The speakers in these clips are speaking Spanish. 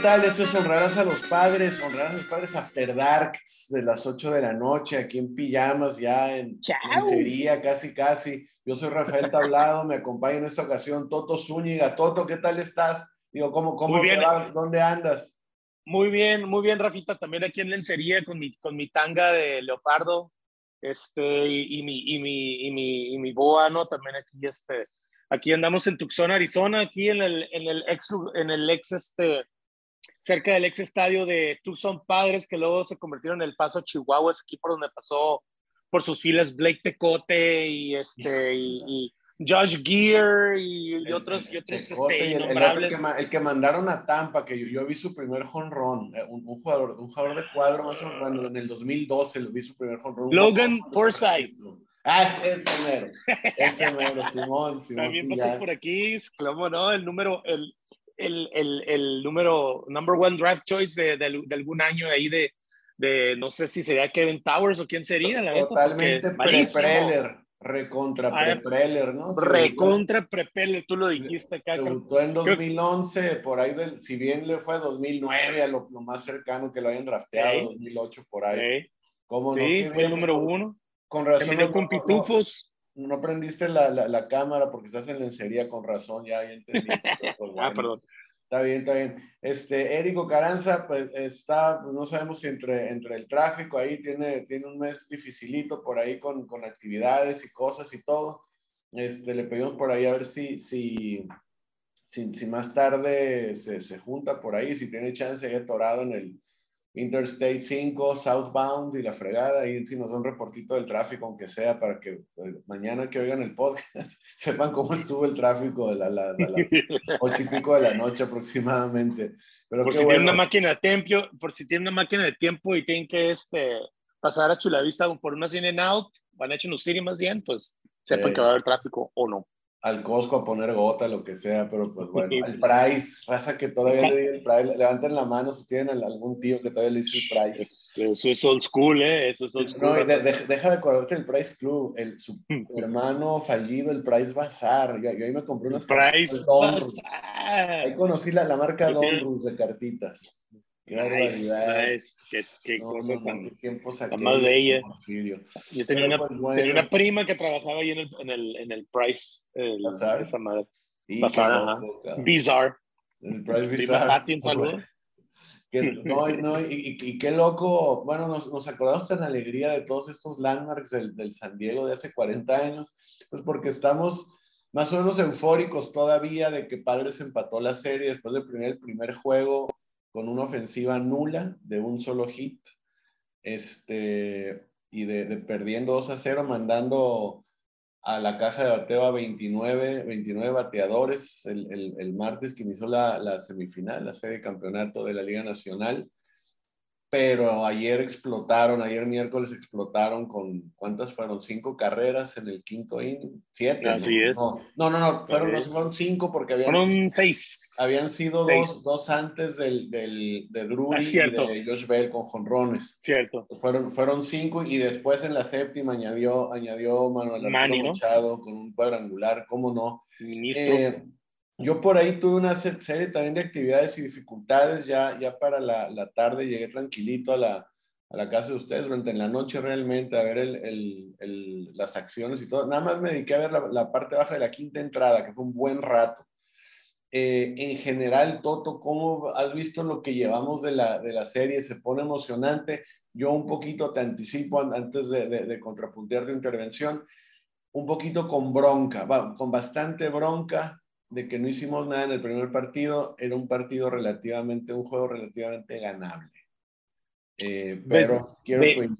tal? Esto es Honrarás a los Padres, Honrarás a los Padres After Dark de las 8 de la noche, aquí en pijamas, ya en sería casi, casi. Yo soy Rafael Tablado, me acompaña en esta ocasión Toto Zúñiga. Toto, ¿qué tal estás? Digo, ¿cómo, cómo bien. ¿Dónde andas? Muy bien, muy bien, Rafita. También aquí en lencería con mi, con mi tanga de leopardo este, y, mi, y, mi, y, mi, y mi boa, ¿no? También aquí, este, aquí andamos en Tucson, Arizona, aquí en el, en el ex, en el ex, este, cerca del ex estadio de Tucson Padres, que luego se convirtieron en el Paso Chihuahua, ese equipo donde pasó por sus filas Blake Tecote y este y, Josh Gear y, otros y otros este, el, el, que, mandaron a Tampa, que yo, vi su primer jonrón, eh, un, un, jugador, un jugador de cuadro más o menos, en el 2012 lo vi su primer jonrón. Logan Forsythe. Ah, es ese mero, ese mero, Simón, Simón. También pasó por aquí, ¿cómo no? El número, el, el, el, el número, number one draft choice de, de, algún año ahí de, de, no sé si sería Kevin Towers o quién sería. La Totalmente pre-Preller, recontra ah, pre-Preller, ¿no? recontra pre-Preller, tú lo dijiste acá. Debutó en 2011, por ahí, del, si bien le fue 2009, a lo, lo, más cercano que lo hayan drafteado, 2008, por ahí. ¿Cómo sí, fue el número uno. Con razón. con pitufos no prendiste la, la, cámara porque estás en lencería con razón, ya, entendí. Pues, ah, perdón. Está bien, está bien. Este, Érico Caranza, pues está, pues, no sabemos si entre, entre el tráfico ahí tiene, tiene un mes dificilito por ahí con, con actividades y cosas y todo. Este, le pedimos por ahí a ver si, si, si, si más tarde se, se, junta por ahí, si tiene chance de atorado en el, Interstate 5, Southbound y la fregada, y si nos da un reportito del tráfico, aunque sea, para que pues, mañana que oigan el podcast sepan cómo estuvo el tráfico de, la, las ocho y pico de la noche aproximadamente. Pero por si tienen una máquina de tiempo, por si tienen una máquina de tiempo y tienen que este, pasar a Chulavista por una in and out, van a echar un City más bien, pues sepan que va a haber tráfico o no al Costco a poner gota, lo que sea, pero pues bueno, el Price, raza que todavía le diga el Price, levanten la mano si tienen algún tío que todavía le dice el Price. Eso es old school, ¿eh? Eso es old school. No, deja de acordarte el Price Club, el, su hermano fallido, el Price Bazar, yo, ahí me compré unas Price Bazar. Ahí conocí la, la marca Donruss de cartitas. Nice, nice. Qué, qué cosa tan, más bella. Yo tenía una, pues, tenía una, prima que trabajaba ahí en el, en el, en el Price. El, esa madre. Pasada, Bizarre. El Price Bizarre. un saludo. no, no, y, y, qué loco, bueno, nos, nos acordamos tan alegría de todos estos landmarks del, del San Diego de hace 40 años, pues porque estamos más o menos eufóricos todavía de que Padres empató la serie después del primer, el primer juego con una ofensiva nula de un solo hit, este, y de, perdiendo 2 a 0, mandando a la caja de bateo a 29, 29 bateadores el, el, martes que inició la, la, semifinal, la serie de campeonato de la Liga Nacional pero ayer explotaron, ayer miércoles explotaron con, ¿cuántas fueron? Cinco carreras en el quinto inning, siete. Así es. No, no, no, fueron, no, fueron cinco porque habían... Fueron seis. Habían sido Dos, dos, antes del, del, de Drury ah, y de Josh Bell con jonrones. Cierto. Fueron, fueron cinco y después en la séptima añadió, añadió Manuel Machado con un cuadrangular, ¿cómo no? Ministro. Eh, yo por ahí tuve una serie también de actividades y dificultades, ya, ya para la, la tarde llegué tranquilito a la, a la, casa de ustedes, durante la noche realmente a ver el, el, las acciones y todo. Nada más me dediqué a ver la, la, parte baja de la quinta entrada, que fue un buen rato. Eh, en general, Toto, ¿cómo has visto lo que llevamos de la, de la serie? Se pone emocionante. Yo un poquito te anticipo antes de, de, de contrapuntear tu intervención, un poquito con bronca, con bastante bronca de que no hicimos nada en el primer partido, era un partido relativamente, un juego relativamente ganable. Eh, pues, pero quiero de.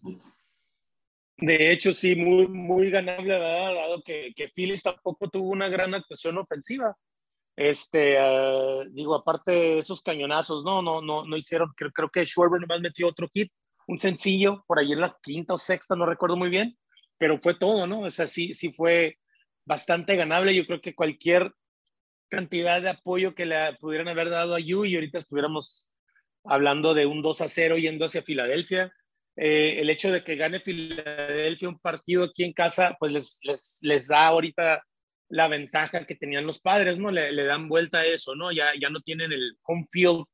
De hecho, sí, muy, muy ganable, ¿verdad? Dado que, que Phillies tampoco tuvo una gran actuación ofensiva. Este, uh, digo, aparte de esos cañonazos, no, no, no, no hicieron, creo, creo que Schwarber nomás metió otro hit, un sencillo por ahí en la quinta o sexta, no recuerdo muy bien, pero fue todo, ¿no? O sea, sí, sí fue bastante ganable. Yo creo que cualquier cantidad de apoyo que le pudieran haber dado a Yu y ahorita estuviéramos hablando de un 2 a 0 yendo hacia Filadelfia. Eh, el hecho de que gane Filadelfia un partido aquí en casa, pues les, les, les da ahorita la ventaja que tenían los padres, ¿no? Le, le, dan vuelta a eso, ¿no? Ya, ya no tienen el home field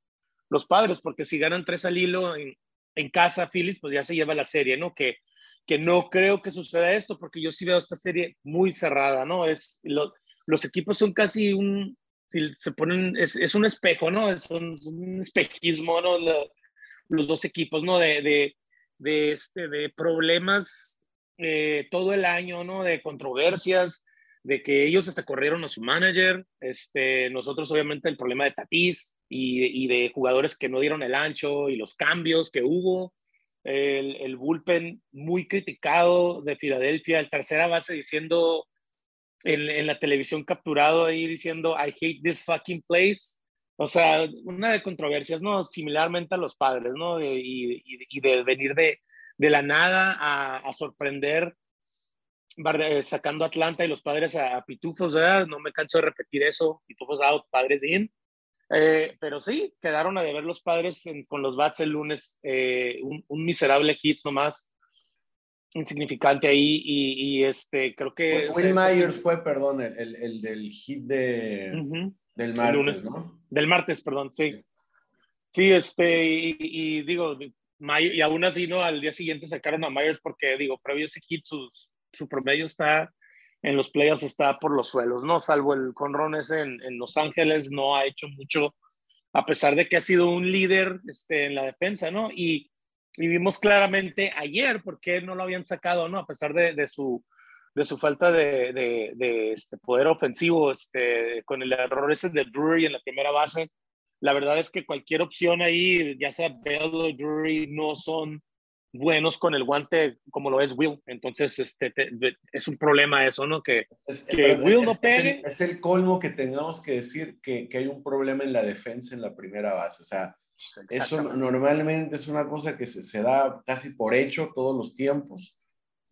los padres, porque si ganan tres al hilo en, en casa, Phillies, pues ya se lleva la serie, ¿no? Que, que no creo que suceda esto, porque yo sí veo esta serie muy cerrada, ¿no? Es, lo, los equipos son casi un, se ponen, es, un espejo, ¿no? Es un, espejismo, ¿no? los dos equipos, ¿no? De, de, este, de problemas eh, todo el año, ¿no? De controversias, de que ellos hasta corrieron a su manager, este, nosotros obviamente el problema de Tatís y, y de jugadores que no dieron el ancho y los cambios que hubo, el, el bullpen muy criticado de Filadelfia, el tercera base diciendo en, en, la televisión capturado ahí diciendo I hate this fucking place. O sea, una de controversias, ¿no? Similarmente a los padres, ¿no? De, y, y, de venir de, de la nada a, a, sorprender sacando Atlanta y los padres a, a Pitufos, ¿verdad? No me canso de repetir eso, Pitufos out, padres in. Eh, pero sí, quedaron a deber los padres en, con los bats el lunes, eh, un, un, miserable hit nomás insignificante ahí y, y, este creo que Will Myers fue perdón el, el, del hit de uh -huh. del martes ¿no? del martes perdón sí. Sí. Este y, y digo y aún así no al día siguiente sacaron a Myers porque digo previo a ese hit su, su promedio está en los playoffs está por los suelos no salvo el conron ese en, en Los Ángeles no ha hecho mucho a pesar de que ha sido un líder este, en la defensa no y y vimos claramente ayer por qué no lo habían sacado, ¿no? A pesar de, de su, de su falta de, de, de, este poder ofensivo, este, con el error ese de Drury en la primera base. La verdad es que cualquier opción ahí, ya sea Bell o Drury, no son buenos con el guante como lo es Will. Entonces, este, te, es un problema eso, ¿no? Que, es, que es, Will no pegue. Es el, es el, colmo que tengamos que decir que, que hay un problema en la defensa en la primera base. O sea, eso normalmente es una cosa que se, se, da casi por hecho todos los tiempos,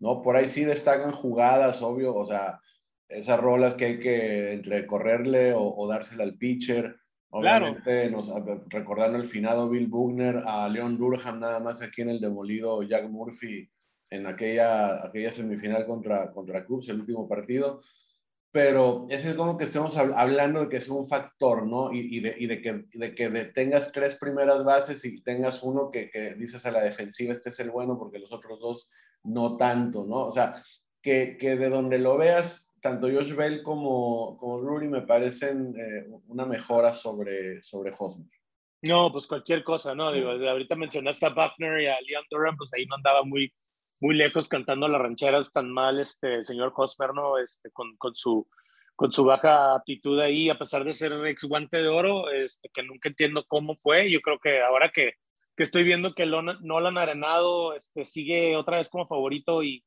¿no? Por ahí sí destacan jugadas, obvio, o sea, esas rolas que hay que entre correrle o, o dársela al pitcher. Obviamente, claro. nos, recordando el finado Bill Bugner, a Leon Durham nada más aquí en el demolido Jack Murphy en aquella, aquella semifinal contra, contra Cubs, el último partido pero es como que estemos hablando de que es un factor, ¿no? Y, y, de, y de, que, de que tengas tres primeras bases y tengas uno que, que, dices a la defensiva, este es el bueno, porque los otros dos no tanto, ¿no? O sea, que, que de donde lo veas, tanto Josh Bell como, como Rudy me parecen eh, una mejora sobre, sobre Hosmer. No, pues cualquier cosa, ¿no? Digo, ahorita mencionaste a Buckner y a Leon Durham, pues ahí no andaba muy, muy lejos cantando las rancheras tan mal este el señor Hosmer, ¿no? Este, con, con, su, con su baja aptitud ahí, a pesar de ser ex guante de oro, este, que nunca entiendo cómo fue. Yo creo que ahora que, que estoy viendo que Nolan Arenado este, sigue otra vez como favorito y,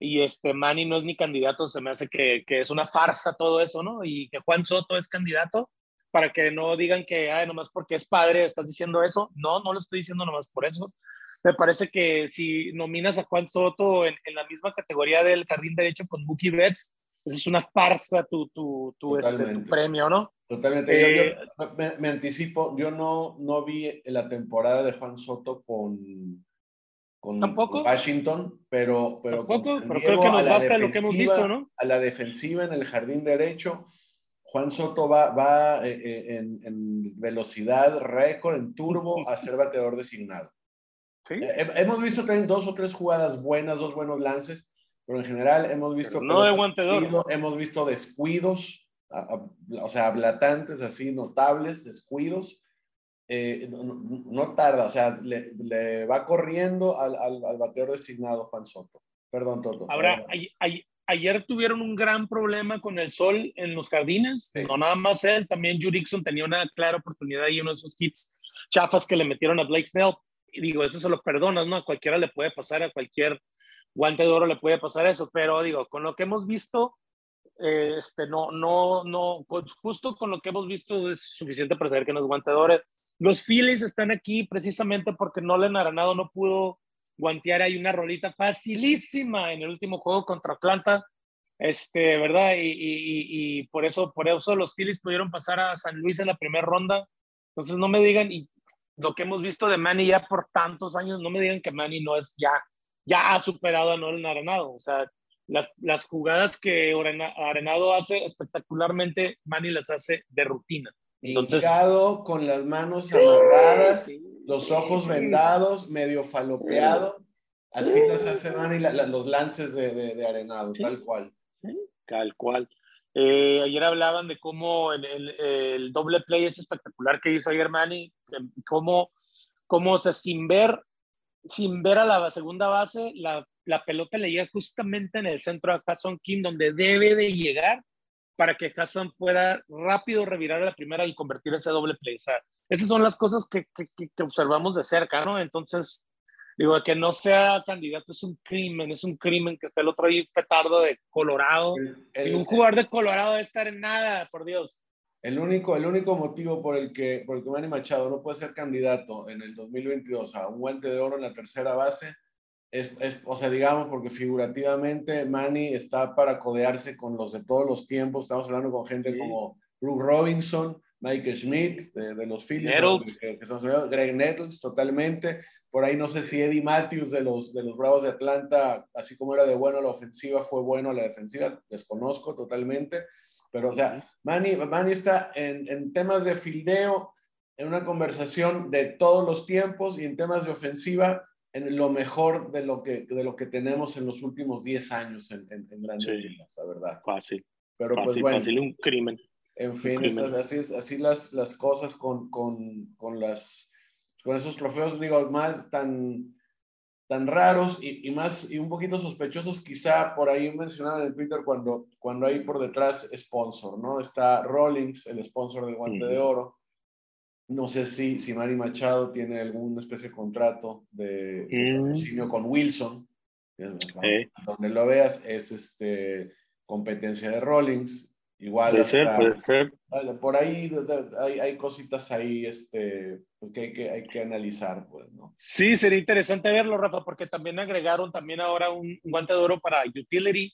y este Manny no es ni candidato, se me hace que, que, es una farsa todo eso, ¿no? Y que Juan Soto es candidato para que no digan que, ay, nomás porque es padre estás diciendo eso. No, no lo estoy diciendo nomás por eso me parece que si nominas a Juan Soto en, en la misma categoría del jardín derecho con Mookie Betts, es una farsa tu, tu, tu, este, tu premio, ¿no? Totalmente. Eh, yo, yo me, me, anticipo, yo no, no vi la temporada de Juan Soto con, con ¿Tampoco? Washington, pero, pero, ¿Tampoco? pero creo que nos basta lo que hemos visto, ¿no? A la defensiva en el jardín derecho, Juan Soto va, va eh, eh, en, en velocidad récord, en turbo, a ser bateador designado. ¿Sí? Eh, hemos visto también dos o tres jugadas buenas, dos buenos lances, pero en general hemos visto... no de guantedor. Hemos visto descuidos, a, a, o sea, ablatantes así, notables, descuidos. Eh, no, no, tarda, o sea, le, le va corriendo al, al, al, bateador designado Juan Soto. Perdón, Toto. Ahora, ay, ay, ayer tuvieron un gran problema con el sol en los jardines, sí. no nada más él, también Jurickson tenía una clara oportunidad y uno de esos hits chafas que le metieron a Blake Snell y digo, eso se lo perdonas, ¿no? A cualquiera le puede pasar, a cualquier guante de oro le puede pasar eso, pero digo, con lo que hemos visto, eh, este, no, no, no, justo con lo que hemos visto es suficiente para saber que no es guante de oro. Los Phillies están aquí precisamente porque Nolan Arenado no pudo guantear ahí una rolita facilísima en el último juego contra Atlanta, este, ¿verdad? Y, y, y, por, eso, por eso los Phillies pudieron pasar a San Luis en la primera ronda. Entonces no me digan, y lo que hemos visto de Manny ya por tantos años, no me digan que Manny no es ya, ya ha superado a Nolan Arenado. O sea, las, las jugadas que Arenado hace espectacularmente, Manny las hace de rutina. Entonces, con las manos amarradas, los ojos vendados, medio falopeado. Así las hace Manny los lances de, de, Arenado, tal cual. tal cual. Eh, ayer hablaban de cómo el, el, doble play es espectacular que hizo ayer Manny, cómo, cómo o sea, sin ver, sin ver a la segunda base, la, la pelota le llega justamente en el centro a Hassan Kim, donde debe de llegar para que Hassan pueda rápido revirar a la primera y convertir ese doble play. O sea, esas son las cosas que, que, que observamos de cerca, ¿no? Entonces, Digo, que no sea candidato es un crimen, es un crimen que esté el otro ahí petardo de Colorado. y un jugador de Colorado debe estar en nada, por Dios. El único, el único motivo por el, que, por el que Manny Machado no puede ser candidato en el 2022 a un guante de oro en la tercera base es, es, o sea, digamos, porque figurativamente Manny está para codearse con los de todos los tiempos. Estamos hablando con gente como Bruce Robinson, Mike Schmidt de, de los Phillies, Greg Nettles, totalmente. Por ahí no sé si Eddie Matthews de los, de los Bravos de Atlanta, así como era de bueno la ofensiva, fue bueno la defensiva, desconozco totalmente. Pero, o sea, Manny, Manny está en, en temas de fildeo, en una conversación de todos los tiempos y en temas de ofensiva, en lo mejor de lo que, de lo que tenemos en los últimos 10 años en, en, grandes ligas, la verdad. Fácil. Pero pues fácil, pues bueno. Fácil, un crimen. En fin, estas, así, así las, las cosas con, con, con las con esos trofeos, digo, más tan, tan raros y, y, más y un poquito sospechosos, quizá por ahí mencionaban en Twitter cuando, cuando hay por detrás sponsor, ¿no? Está Rollins, el sponsor del guante de oro. No sé si, si Manny Machado tiene alguna especie de contrato de, de mm. con Wilson. Donde lo veas es este, competencia de Rollins. Igual. Puede ser, puede ser. Por ahí hay, hay cositas ahí este, pues que, hay que hay que analizar, pues, ¿no? Sí, sería interesante verlo, Rafa, porque también agregaron también ahora un, guante de oro para utility.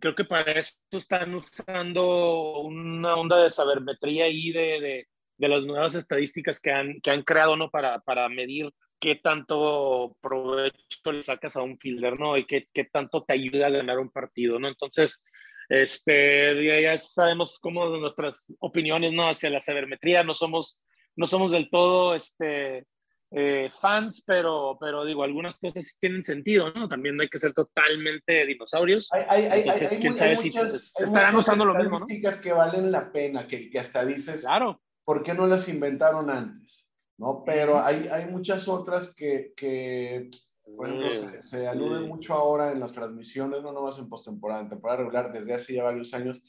Creo que para eso están usando una onda de sabermetría ahí de, de, de las nuevas estadísticas que han, que han creado, ¿no? Para, para medir qué tanto provecho le sacas a un fielder, ¿no? Y qué, qué tanto te ayuda a ganar un partido, ¿no? Entonces, este, ya, sabemos cómo nuestras opiniones ¿no? hacia la sabermetría, no somos, no somos del todo este, eh, fans, pero, pero digo, algunas cosas sí tienen sentido, ¿no? También no hay que ser totalmente dinosaurios. Hay, hay, Entonces, hay, quién sabe si pues, estarán usando lo mismo, ¿no? que valen la pena, que, que hasta dices, claro. ¿por qué no las inventaron antes? ¿No? Pero hay, hay muchas otras que, que bueno, se, alude mucho ahora en las transmisiones, no nomás en postemporada, en temporada regular, desde hace ya varios años,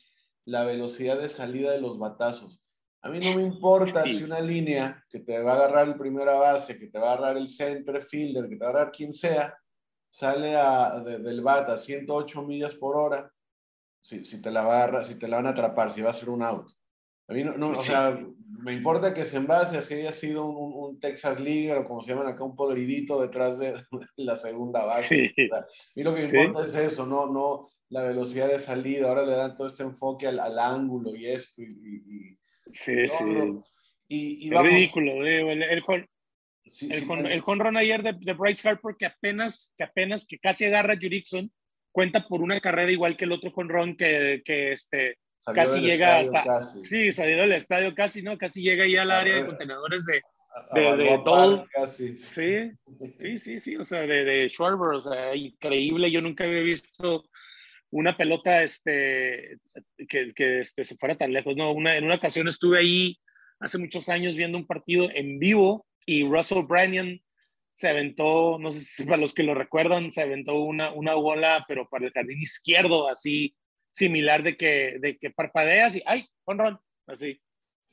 la velocidad de salida de los batazos. A mí no me importa si una línea que te va a agarrar el primera base, que te va a agarrar el center fielder, que te va a agarrar quien sea, sale a, del bat a 108 millas por hora, si, si, te la va si te la van a atrapar, si va a ser un out. A mí no, no o sea, me importa que se envase, así haya sido un, un, Texas League o como se llaman acá, un podridito detrás de la segunda base. Sí. a mí lo que importa es eso, no, no la velocidad de salida. Ahora le dan todo este enfoque al, al ángulo y esto. Y, y sí, sí. Y, y es ridículo, el, el, sí, el, con, el jonrón ayer de, de, Bryce Harper que apenas, que apenas, que casi agarra a Jurickson, cuenta por una carrera igual que el otro jonrón que, que este casi llega hasta. Casi. Sí, salió del estadio casi, ¿no? Casi llega ahí al área de contenedores de. De, de Casi. Sí, sí, sí, sí, o sea, de, de Schwarber, o sea, increíble. Yo nunca había visto una pelota este, que, que este, se fuera tan lejos. No, una, en una ocasión estuve ahí hace muchos años viendo un partido en vivo y Russell Bryan se aventó, no sé si para los que lo recuerdan, se aventó una, una bola, pero para el jardín izquierdo, así similar de que, de que parpadeas y ¡ay! ron Así.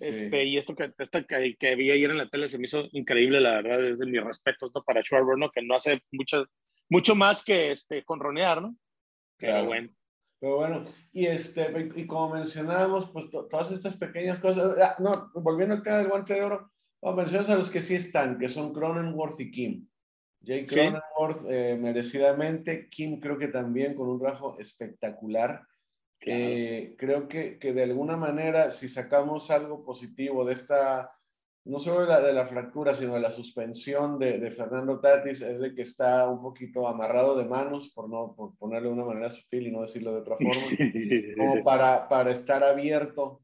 Este, y esto, que, esto que, que, vi ayer en la tele se me hizo increíble, la verdad, es de mis respetos ¿no? para Schwarber, ¿no? que no hace mucho, mucho más que este, conronear, ¿no? Pero bueno. Pero bueno, y, este, y como mencionábamos, pues todas estas pequeñas cosas, ah, no, volviendo al tema del guante de oro, mencionas a los que sí están, que son Cronenworth y Kim. Jake Cronenworth eh, merecidamente, Kim creo que también con un trabajo espectacular. Eh, creo que, que, de alguna manera, si sacamos algo positivo de esta, no solo de la, de la fractura, sino de la suspensión de, de, Fernando Tatis, es de que está un poquito amarrado de manos, por, no, por ponerlo de una manera sutil y no decirlo de otra forma, como para, para estar abierto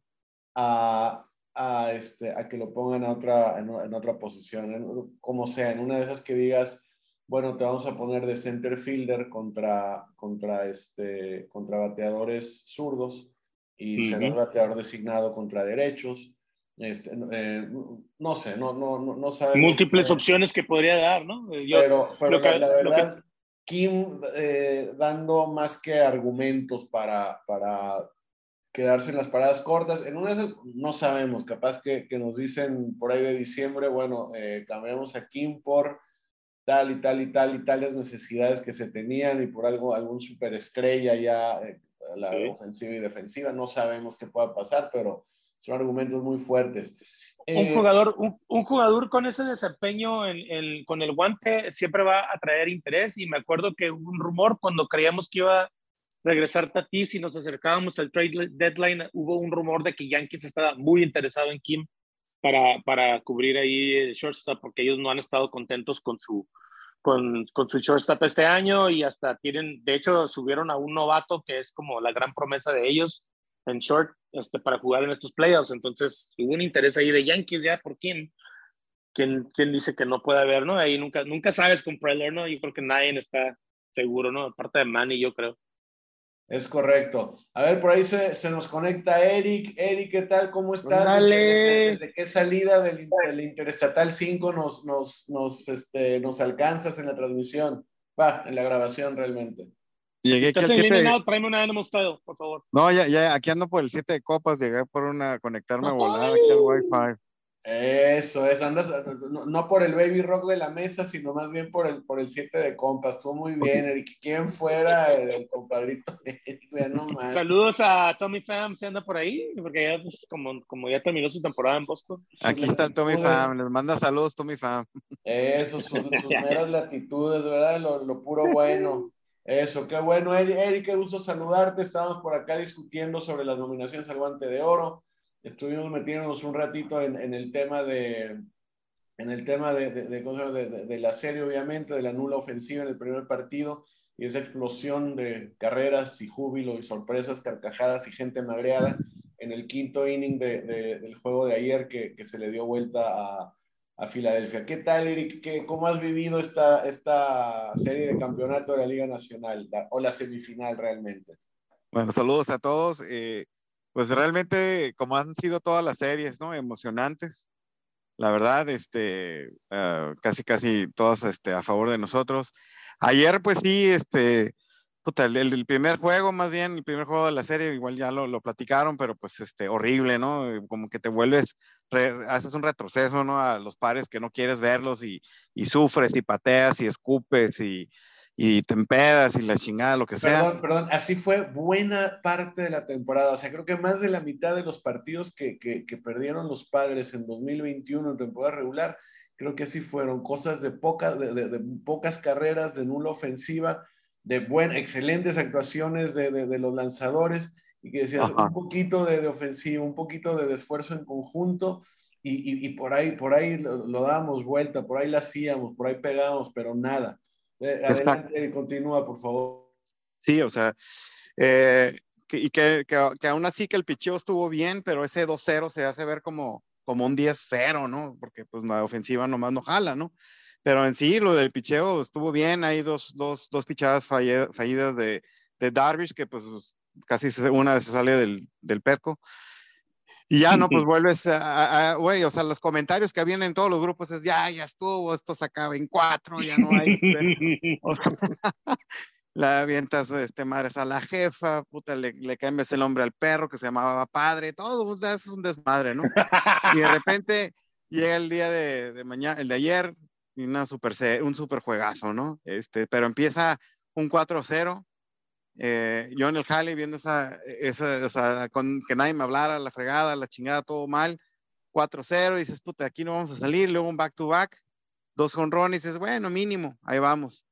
a, a, este, a que lo pongan a otra, en, en otra posición, como sea, en una de esas que digas, bueno, te vamos a poner de center fielder contra, contra, este, contra bateadores zurdos y uh -huh. bateador designado contra derechos. Este, eh, no sé, no, no, no, no sabemos. Múltiples opciones que podría dar, ¿no? Yo, pero, pero que, la, verdad, que... Kim eh, dando más que argumentos para, para quedarse en las paradas cortas. En una no sabemos, capaz que, que, nos dicen por ahí de diciembre, bueno, eh, cambiamos a Kim por tal y tal y tal y tales necesidades que se tenían y por algo, algún superestrella ya, eh, la sí. ofensiva y defensiva. No sabemos qué pueda pasar, pero son argumentos muy fuertes. Un, eh, jugador, un, un, jugador con ese desempeño en, en, con el guante siempre va a traer interés y me acuerdo que hubo un rumor cuando creíamos que iba a regresar Tatis y nos acercábamos al trade deadline, hubo un rumor de que Yankees estaba muy interesado en Kim para, para cubrir ahí el shortstop, porque ellos no han estado contentos con su, con, con su shortstop este año y hasta tienen, de hecho, subieron a un novato que es como la gran promesa de ellos en short este, para jugar en estos playoffs. Entonces, hubo un interés ahí de Yankees ya por quién. ¿Quién, quién dice que no puede haber, no? Ahí nunca, nunca sabes con Preller, ¿no? Yo creo que nadie está seguro, ¿no? Aparte de Manny, yo creo. Es correcto. A ver, por ahí se, se, nos conecta Eric. Eric, ¿qué tal? ¿Cómo estás? Dale. ¿Desde, desde qué salida del, del, Interestatal 5 nos, nos, nos, este, nos alcanzas en la transmisión? Va, en la grabación realmente. Llegué aquí al 7 de... tráeme una Animal Style, por favor. No, ya, ya, aquí ando por el 7 de copas, llegué por una, conectarme a volar aquí al Wi-Fi. Eso es, andas, no, no, por el baby rock de la mesa, sino más bien por el, por el 7 de compas. Estuvo muy bien, Eric. ¿Quién fuera el, el compadrito? no más. Saludos a Tommy Pham, se anda por ahí, porque ya, pues, como, como ya terminó su temporada en Boston. Aquí está el Tommy Pham, les manda saludos, Tommy Pham. Eso, sus, sus meras latitudes, ¿verdad? Lo, lo, puro bueno. Eso, qué bueno, Eric, Eric, qué gusto saludarte. Estábamos por acá discutiendo sobre las nominaciones al Guante de Oro estuvimos metiéndonos un ratito en, el tema de en el tema de, de, de, de, la serie, obviamente, de la nula ofensiva en el primer partido y esa explosión de carreras y júbilo y sorpresas, carcajadas y gente magreada en el quinto inning del juego de ayer que, que, se le dio vuelta a, a Filadelfia. ¿Qué tal, Eric? ¿Qué, ¿Cómo has vivido esta, esta serie de campeonato de la Liga Nacional o la semifinal realmente? Bueno, saludos a todos. Eh, pues realmente, como han sido todas las series, ¿no? Emocionantes. La verdad, este, uh, casi, casi todas este, a favor de nosotros. Ayer, pues sí, este, el, primer juego, más bien, el primer juego de la serie, igual ya lo, lo platicaron, pero pues este, horrible, ¿no? Como que te vuelves, haces un retroceso, ¿no? A los pares que no quieres verlos y, y sufres y pateas y escupes y, y te empedas y la chingada, lo que sea. Perdón, perdón, así fue buena parte de la temporada. O sea, creo que más de la mitad de los partidos que, que, que perdieron los padres en 2021 en temporada regular, creo que así fueron cosas de, poca, de, de, de pocas carreras, de nula ofensiva, de buen, excelentes actuaciones de, de los lanzadores y que decías Ajá. un poquito de, ofensiva, un poquito de esfuerzo en conjunto. Y, y, y por ahí, por ahí lo, lo dábamos vuelta, por ahí la hacíamos, por ahí pegábamos, pero nada. Eh, adelante, continúa, por favor. Sí, o sea, eh, que, y que, que, que, aún así que el picheo estuvo bien, pero ese 2-0 se hace ver como, como un 10-0, ¿no? Porque pues la ofensiva nomás no jala, ¿no? Pero en sí, lo del picheo estuvo bien, hay dos, dos, dos pichadas fallidas de, de Darvish, que pues casi una se sale del, del Petco. Y ya, ¿no? Pues vuelves a, güey, o sea, los comentarios que habían en todos los grupos es, ya, ya estuvo, esto se acaba en cuatro, ya no hay. o sea, la avientas, este, madres a la jefa, puta, le, le cambias el nombre al perro que se llamaba padre, todo, es un desmadre, ¿no? Y de repente llega el día de, de mañana, el de ayer, y una super, un super juegazo, ¿no? Este, pero empieza un 4-0 eh, yo en el jale viendo esa, esa o sea, con que nadie me hablara, la fregada, la chingada, todo mal, 4-0, dices, puta, aquí no vamos a salir, luego un back-to-back, dos jonrones, dices, bueno, mínimo, ahí vamos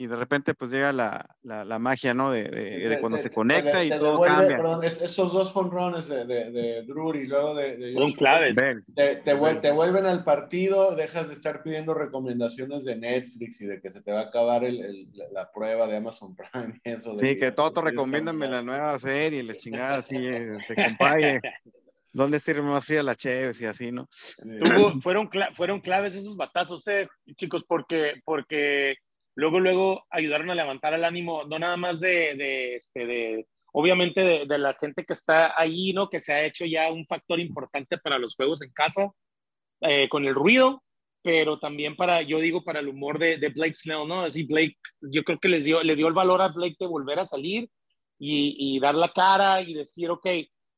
y de repente pues llega la, la, la magia, ¿no? De, de, de cuando se conecta y todo cambia. Perdón, esos dos jonrones de, de, de Drury y luego de... Son claves. Te, te, te, vuelven al partido, dejas de estar pidiendo recomendaciones de Netflix y de que se te va a acabar el, el, la prueba de Amazon Prime. Eso sí, que todo recomiéndame la nueva serie, la chingada, así, se compañe. ¿Dónde sirve más fría la Cheves y así, no? Estuvo, fueron, fueron claves esos batazos, eh, chicos, porque, porque luego, luego ayudaron a levantar el ánimo, no nada más de, de, este, de obviamente de, de, la gente que está ahí, ¿no? Que se ha hecho ya un factor importante para los juegos en casa, eh, con el ruido, pero también para, yo digo, para el humor de, de Blake Snell, ¿no? Así Blake, yo creo que les dio, le dio el valor a Blake de volver a salir y, y dar la cara y decir, ok,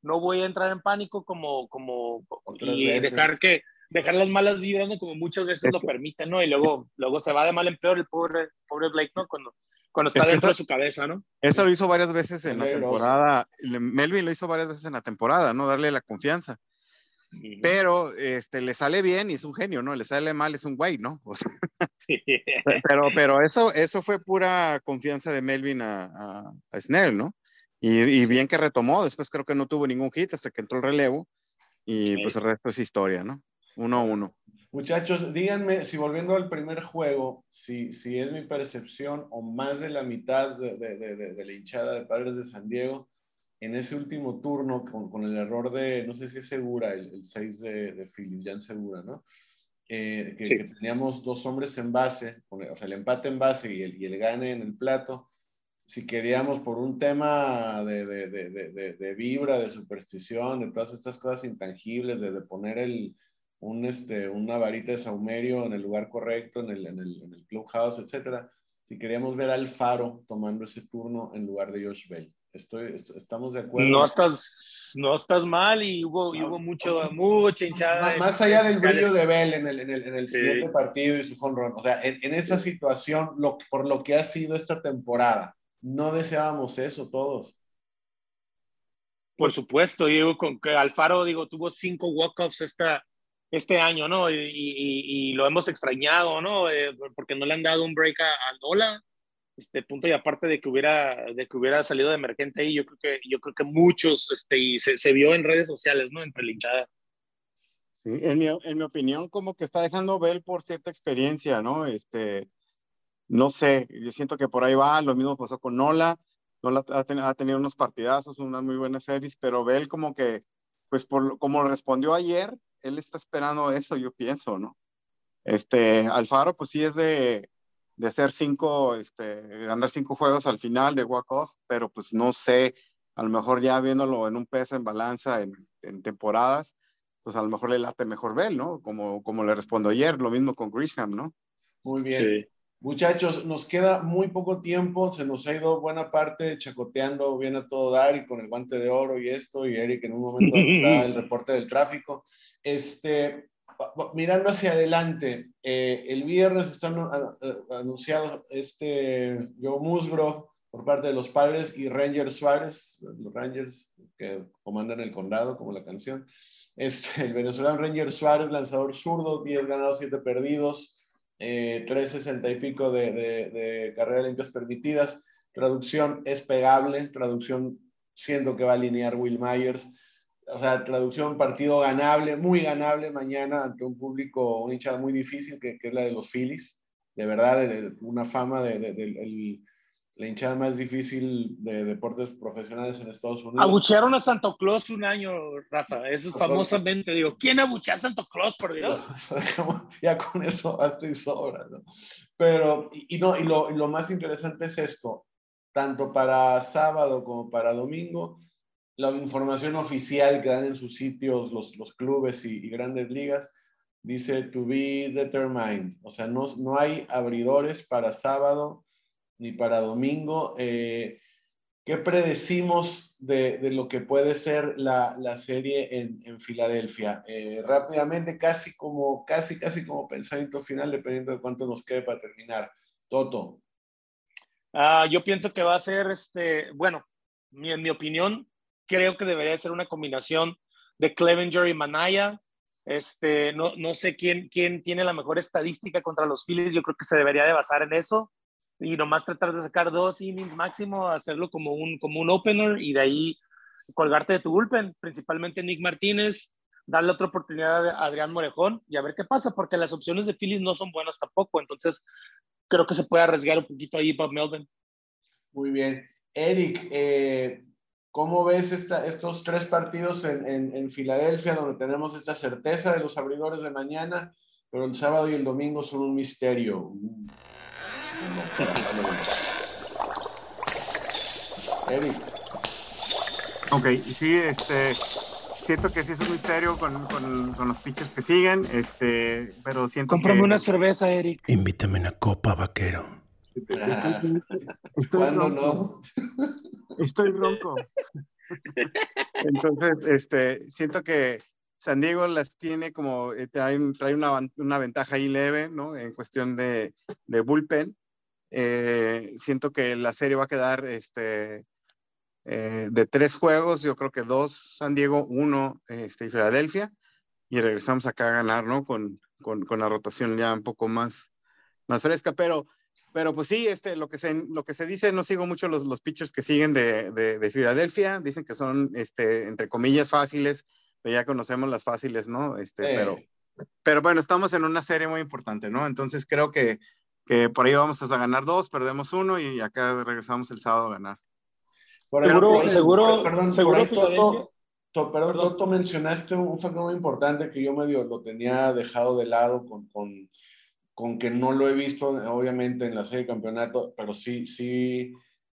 no voy a entrar en pánico como, como, y dejar que, dejar las malas vibras, ¿no? Como muchas veces lo permiten, ¿no? Y luego, luego se va de mal en peor el pobre, pobre Blake, ¿no? Cuando, cuando está dentro de su cabeza, ¿no? Eso lo hizo varias veces en la temporada. Melvin lo hizo varias veces en la temporada, ¿no? Darle la confianza. Pero este, le sale bien y es un genio, ¿no? Le sale mal, es un güey, ¿no? O sea, pero pero eso, eso fue pura confianza de Melvin a, a, a Snell, ¿no? Y, y, bien que retomó, después creo que no tuvo ningún hit hasta que entró el relevo y pues el resto es historia, ¿no? Uno a uno. Muchachos, díganme si volviendo al primer juego, si, si es mi percepción o más de la mitad de, de, de, de la hinchada de Padres de San Diego, en ese último turno, con, con el error de, no sé si es segura, el, el 6 de, de Phillies, ya en segura, ¿no? Eh, que, sí. que, teníamos dos hombres en base, o sea, el empate en base y el, y el gane en el plato. Si queríamos por un tema de, de, de vibra, de superstición, de todas estas cosas intangibles, de, poner el, un, este, una varita de saumerio en el lugar correcto, en el, en el, en el clubhouse, etcétera. Si queríamos ver al Faro tomando ese turno en lugar de Josh Bell. Estoy, est estamos de acuerdo. No estás, no estás mal y hubo, no, hubo mucho, no, mucha hinchada. Más, allá del brillo de Bell en el, en el, en el sí. siguiente partido y su home run. O sea, en, en esa situación, lo, por lo que ha sido esta temporada, no deseábamos eso todos. Por supuesto, digo, con que Alfaro, digo, tuvo cinco walk-offs esta, este año, ¿no? Y, y, y, lo hemos extrañado, ¿no? Eh, porque no le han dado un break a, a Nola este punto y aparte de que hubiera de que hubiera salido de emergente ahí yo creo que yo creo que muchos este y se, se vio en redes sociales no entre la hinchada sí en mi, en mi opinión como que está dejando Bell por cierta experiencia no este no sé yo siento que por ahí va lo mismo pasó con Nola Nola ha, ten, ha tenido unos partidazos unas muy buenas series pero Bell como que pues por como respondió ayer él está esperando eso yo pienso no este Alfaro pues sí es de de hacer cinco, este, ganar cinco juegos al final de walk-off, pero pues no sé, a lo mejor ya viéndolo en un peso en balanza en, en, temporadas, pues a lo mejor le late mejor Bell, ¿no? Como, como le respondo ayer, lo mismo con Grisham, ¿no? Muy bien. Sí. Muchachos, nos queda muy poco tiempo, se nos ha ido buena parte chacoteando bien a todo dar y con el guante de oro y esto, y Eric en un momento el reporte del tráfico. Este, mirando hacia adelante, eh, el viernes está anunciado este Joe Musgrove por parte de los padres y Rangers Suárez, los Rangers que comandan el condado, como la canción. Este, el venezolano Ranger Suárez, lanzador zurdo, 10 ganados, 7 perdidos, eh, 360 y pico de, de, de carreras limpias permitidas. Traducción es pegable, traducción siendo que va a alinear Will Myers o sea, traducción, partido ganable, muy ganable mañana ante un público, una hinchada muy difícil, que, que es la de los Phillies. De verdad, una fama de, de, la hinchada más difícil de deportes profesionales en Estados Unidos. Abuchearon a Santo Claus un año, Rafa. Eso es famosamente. Digo, ¿quién abuchea a Santo Claus, por Dios? ya con eso basta y sobra, ¿no? Pero, y, y no, y lo, y lo más interesante es esto. Tanto para sábado como para domingo, la información oficial que dan en sus sitios los, los clubes y, y, grandes ligas dice to be determined. O sea, no, no hay abridores para sábado ni para domingo. Eh, ¿Qué predecimos de, lo que puede ser la, la serie en, en Filadelfia? Eh, rápidamente, casi como, casi, casi como pensamiento final, dependiendo de cuánto nos quede para terminar. Toto. Uh, yo pienso que va a ser, este, bueno, en mi opinión, creo que debería ser una combinación de Clevenger y Manaya. Este, no, no sé quién, quién tiene la mejor estadística contra los Phillies. Yo creo que se debería de basar en eso y nomás tratar de sacar dos innings máximo, hacerlo como un, como un opener y de ahí colgarte de tu bullpen, principalmente Nick Martínez, darle otra oportunidad a Adrián Morejón y a ver qué pasa, porque las opciones de Phillies no son buenas tampoco. Entonces, creo que se puede arriesgar un poquito ahí Bob Melvin. Muy bien. Eric, eh, ¿cómo ves esta, estos tres partidos en, en, en, Filadelfia, donde tenemos esta certeza de los abridores de mañana, pero el sábado y el domingo son un misterio? Eric. Ok, sí, este, siento que sí es un misterio con, con, con los pitchers que siguen, este, pero siento Cómprame que... una cerveza, Eric. Invítame una copa, vaquero. Estoy, estoy ¿Cuándo ronco. no? Estoy ronco. Entonces, este, siento que San Diego las tiene como, eh, trae, trae una, una ventaja ahí leve, ¿no? En cuestión de, de bullpen. Eh, siento que la serie va a quedar, este, eh, de tres juegos, yo creo que dos San Diego, uno este, y Filadelfia, y regresamos acá a ganar, ¿no? Con, con, con la rotación ya un poco más, más fresca, pero, pero pues sí, este, lo, que se, lo que se dice, no sigo mucho los, los pitchers que siguen de, de, de Filadelfia, dicen que son, este, entre comillas, fáciles, pero ya conocemos las fáciles, ¿no? Este, Eh. pero, pero bueno, estamos en una serie muy importante, ¿no? Entonces creo que, que por ahí vamos a ganar dos, perdemos uno y acá regresamos el sábado a ganar. Por Seguro- por seguro- perdón, por seguro ahí, Toto. To- perdón, Perdón. Toto, mencionaste un factor muy importante que yo medio lo tenía dejado de lado con, con, con que no lo he visto, obviamente, en la serie de campeonato, pero sí, sí,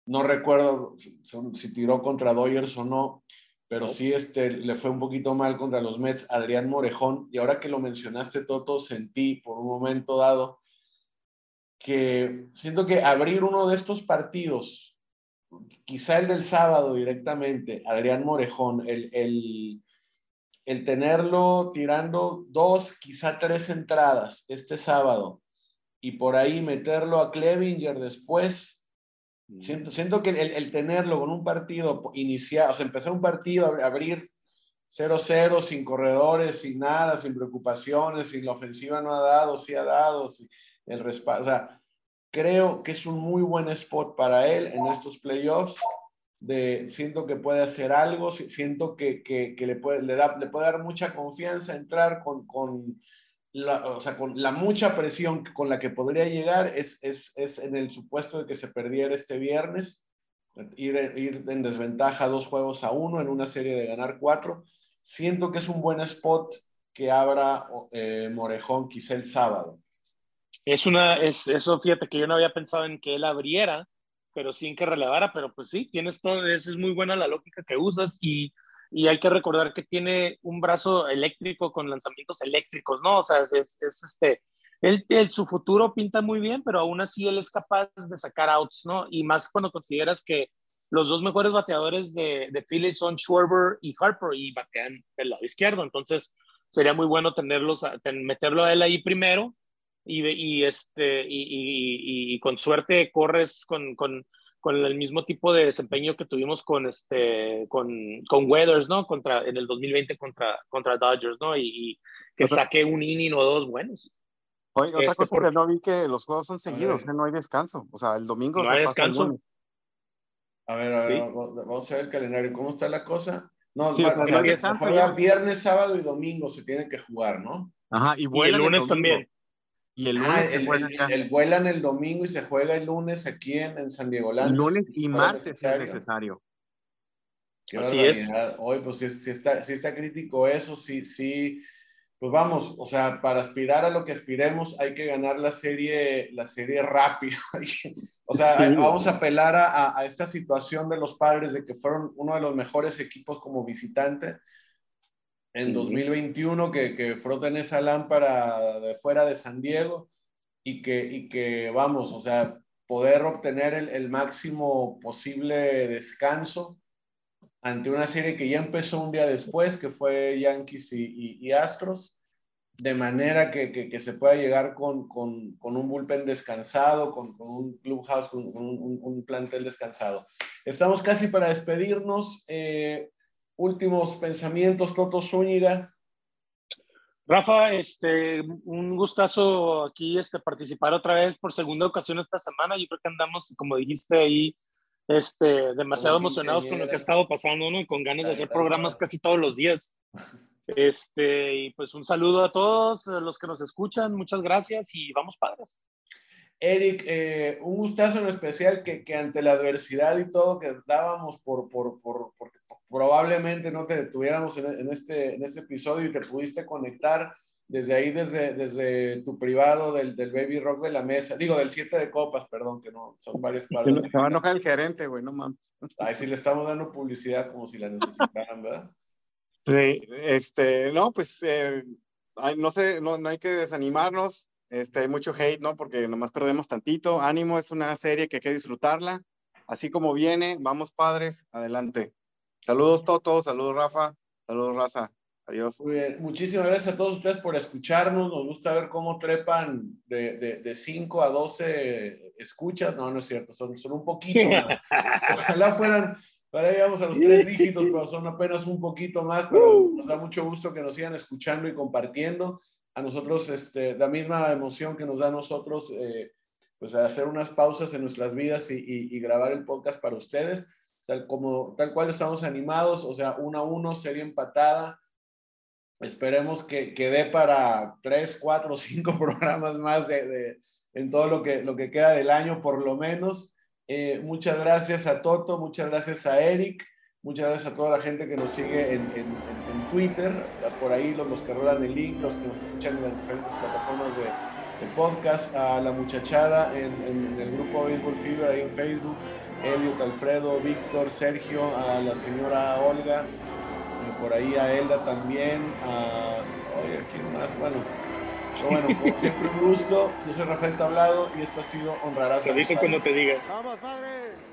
no recuerdo si, si tiró contra Dodgers o no, pero sí este, le fue un poquito mal contra los Mets, Adrián Morejón, y ahora que lo mencionaste, Toto, sentí por un momento dado que siento que abrir uno de estos partidos quizá el del sábado directamente, Adrián Morejón, el, el, el, tenerlo tirando dos, quizá tres entradas este sábado y por ahí meterlo a Clevinger después, siento, siento que el, el tenerlo con un partido inicial, o sea, empezar un partido, abrir 0-0, sin corredores, sin nada, sin preocupaciones, sin la ofensiva no ha dado, sí ha dado, sí, el respaldo, o sea, creo que es un muy buen spot para él en estos playoffs. De, siento que puede hacer algo, siento que, que, que le, puede, le, da, le puede dar mucha confianza entrar con, con, la, o sea, con la mucha presión con la que podría llegar es, es, es en el supuesto de que se perdiera este viernes, ir, ir en desventaja dos juegos a uno en una serie de ganar cuatro. Siento que es un buen spot que abra eh, Morejón quizá el sábado. Es una, es, eso fíjate que yo no había pensado en que él abriera, pero sin que relevara, pero pues sí, tienes todo, es, es muy buena la lógica que usas y, y, hay que recordar que tiene un brazo eléctrico con lanzamientos eléctricos, ¿no? O sea, es, es, es este, él, él, su futuro pinta muy bien, pero aún así él es capaz de sacar outs, ¿no? Y más cuando consideras que los dos mejores bateadores de, de Phillies son Schwarber y Harper y batean del lado izquierdo, entonces sería muy bueno tenerlos, meterlo a él ahí primero y, y, este, y, y, y, con suerte corres con, con, con, el mismo tipo de desempeño que tuvimos con, este, con, con Weathers, ¿no? Contra, en el 2020 contra, contra Dodgers, ¿no? Y, que otra, saque un inning o dos buenos. Oye, otra este, cosa por... que no vi que los juegos son seguidos, ¿eh? no hay descanso. O sea, el domingo no hay descanso. A ver, a ver, ¿Sí? vamos a ver el calendario. ¿Cómo está la cosa? No, sí, va, va, se juega viernes, sábado y domingo se tienen que jugar, ¿no? Ajá, y, y el lunes también. Y el lunes ah, se el, juega el, el, vuelan el domingo y se juega el lunes aquí en, en San Diego Land. Lunes y martes necesario. es necesario. Qué Así barbaridad. Hoy, pues si, si, está, si está crítico eso, sí, sí. Pues vamos, o sea, para aspirar a lo que aspiremos hay que ganar la serie, la serie rápido. o sea, sí. vamos a apelar a, a, esta situación de los padres de que fueron uno de los mejores equipos como visitante en 2021 que, que froten esa lámpara de fuera de San Diego y que, y que vamos, o sea, poder obtener el, el, máximo posible descanso ante una serie que ya empezó un día después, que fue Yankees y, y, y Astros, de manera que, que, que, se pueda llegar con, con, con un bullpen descansado, con, con un clubhouse, con un, un, plantel descansado. Estamos casi para despedirnos. Eh, últimos pensamientos, Toto Zúñiga. Rafa, este, un gustazo aquí este, participar otra vez por segunda ocasión esta semana. Yo creo que andamos, como dijiste ahí, este, demasiado emocionados con lo que ha estado pasando, ¿no? Con ganas de hacer programas casi todos los días. Este, y pues un saludo a todos los que nos escuchan, muchas gracias y vamos padres. Eric, eh, un gustazo en especial que, que, ante la adversidad y todo que dábamos por, por, por, por probablemente no te detuviéramos en, en, este, en este episodio y te pudiste conectar desde ahí, desde, desde tu privado del, del Baby Rock de la mesa, digo, del siete de copas, perdón, que no, son varias cuadras. Se va a enojar el gerente, güey, no mames. Ay, sí, le estamos dando publicidad como si la necesitaran, ¿verdad? Sí, este, no, pues, eh, no sé, no, no hay que desanimarnos, este, hay mucho hate, ¿no? Porque nomás perdemos tantito. Ánimo, es una serie que hay que disfrutarla. Así como viene, vamos padres, adelante. Saludos Toto, saludos Rafa, saludos Raza. Adiós. Muy bien. Muchísimas gracias a todos ustedes por escucharnos. Nos gusta ver cómo trepan de, de, 5 a 12 escuchas. No, no es cierto, son, son un poquito más. Ojalá fueran, para ahí vamos a los tres dígitos, pero son apenas un poquito más. Pero nos da mucho gusto que nos sigan escuchando y compartiendo a nosotros este, la misma emoción que nos da a nosotros, eh, pues hacer unas pausas en nuestras vidas y, y, grabar el podcast para ustedes, tal, como, tal cual estamos animados, o sea, uno a uno, serie empatada. Esperemos que, que dé para tres, cuatro, cinco programas más de, de, en todo lo que, lo que queda del año, por lo menos. Eh, muchas gracias a Toto, muchas gracias a Eric. Muchas gracias a toda la gente que nos sigue en, en, en Twitter, por ahí los, los, que rolan el link, los que nos escuchan en las diferentes plataformas de, de podcast, a la muchachada en, en, el grupo Baseball Fever ahí en Facebook, Elliot, Alfredo, Víctor, Sergio, a la señora Olga, y por ahí a Elda también, a... Oye, ¿quién más? Bueno, bueno, como siempre un gusto. Yo soy Rafael Tablado y esto ha sido Honrarás. Te dice cuando te diga. ¡Vamos, padre!